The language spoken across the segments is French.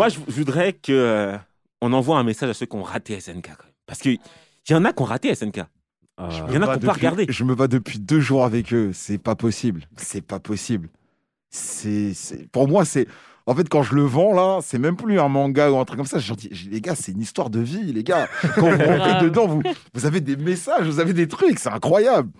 Moi, je voudrais que euh, on envoie un message à ceux qui ont raté SNK. Quand même. Parce qu'il y en a qui ont raté SNK. Il y en a qui n'ont pas regardé. Je me bats depuis deux jours avec eux. C'est pas possible. C'est pas possible. C'est, pour moi, c'est. En fait, quand je le vends là, c'est même plus un manga ou un truc comme ça. Je leur dis, les gars, c'est une histoire de vie, les gars. Quand vous rentrez dedans, vous, vous avez des messages, vous avez des trucs, c'est incroyable.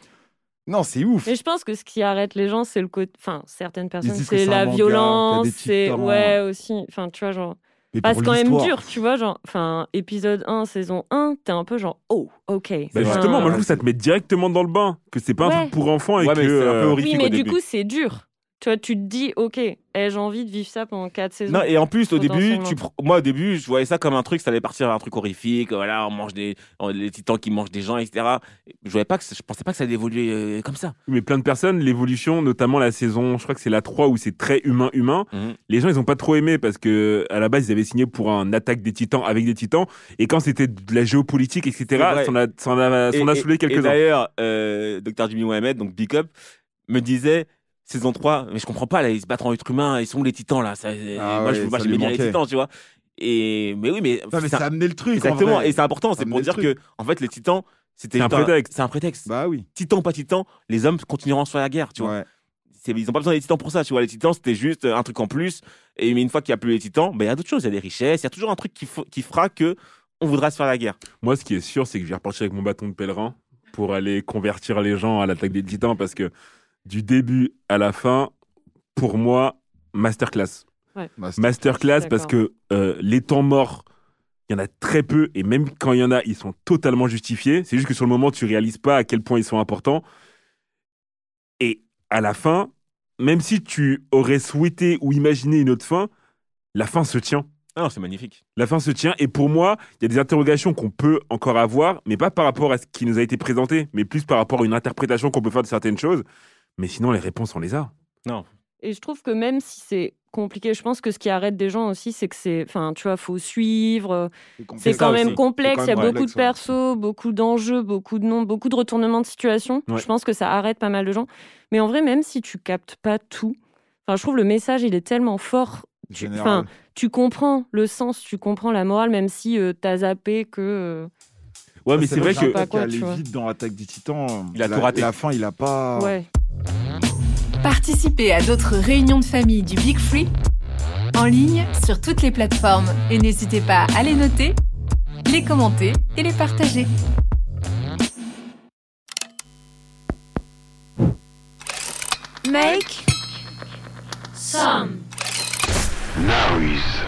Non, c'est ouf. Mais je pense que ce qui arrête les gens, c'est le côté. Enfin, certaines personnes, c'est la manga, violence, c'est. Ouais, aussi. Enfin, tu vois, genre. C'est quand même dur, tu vois, genre. Enfin, épisode 1, saison 1, t'es un peu genre, oh, ok. Bah, c'est justement, un- moi, je trouve que ça te met directement dans le bain. Que c'est pas un truc pour enfants et Ouais, que. mais c'est un peu euh, horrifique Oui, au mais du début. coup, c'est dur. Tu vois, tu te dis, ok, ai-je envie de vivre ça pendant 4 saisons? Non, et en plus, au début, tu, moi, au début, je voyais ça comme un truc, ça allait partir vers un truc horrifique. Voilà, on mange des, on- les titans qui mangent des gens, etc. Je voyais pas que, je pensais pas que ça allait évoluer euh, comme ça. Mais plein de personnes, l'évolution, notamment la saison, je crois que c'est la 3 où c'est très humain-humain. Les gens, ils ont pas trop aimé parce que à la base, ils avaient signé pour un attaque des titans avec des titans. Et quand c'était de la géopolitique, etc., ça en a, ça en a, ça en a Et- saoulé quelques-uns. D'ailleurs, euh, Dr. Jimmy Mohamed, donc Big Up, me disait saison 3, mais je comprends pas, là, ils se battent en être humain, ils sont où les titans là? Ça, Ah Moi, ouais, je moi, j'aimais bien les titans, tu vois? Et, mais oui, mais. Non, mais c'est ça a amené le truc. en Exactement, et c'est important, c'est pour dire que, en fait, les titans, c'était un prétexte. C'est un prétexte. Bah oui. Titan pas titan, les hommes continueront sur la guerre, tu vois? Ouais. Ils n'ont pas besoin des titans pour ça, tu vois? Les titans, c'était juste un truc en plus. Et mais une fois qu'il n'y a plus les titans, ben, il y a d'autres choses. Il y a des richesses, il y a toujours un truc qui, qui fera que on voudra se faire la guerre. Moi, ce qui est sûr, c'est que je vais repartir avec mon bâton de pèlerin pour aller convertir les gens à l'attaque des titans parce que du début à la fin, pour moi, masterclass. C'est- Masterclass D'accord. parce que euh, les temps morts, il y en a très peu et même quand il y en a, ils sont totalement justifiés. C'est juste que sur le moment, tu réalises pas à quel point ils sont importants. Et à la fin, même si tu aurais souhaité ou imaginé une autre fin, la fin se tient. Ah non, c'est magnifique. La fin se tient et pour moi, il y a des interrogations qu'on peut encore avoir, mais pas par rapport à ce qui nous a été présenté, mais plus par rapport à une interprétation qu'on peut faire de certaines choses. Mais sinon, les réponses, on les a. Et je trouve que même si c'est compliqué, je pense que ce qui arrête des gens aussi, c'est que c'est. Enfin, tu vois, faut suivre. C'est quand même complexe. Il y a beaucoup de persos, beaucoup d'enjeux, beaucoup de noms, beaucoup de retournements de situation. Ouais. Je pense que ça arrête pas mal de gens. Mais en vrai, même si tu captes pas tout, enfin, je trouve le message, il est tellement fort. Tu, tu comprends le sens, tu comprends la morale, même si tu t'as zappé que. euh, Ouais, mais c'est vrai que pas quoi, allait vite dans l'attaque des titans. Il a la, tout raté. La fin, il a pas. Ouais. Participez à d'autres réunions de famille du Big Free en ligne sur toutes les plateformes et n'hésitez pas à les noter, les commenter et les partager. Make Noise.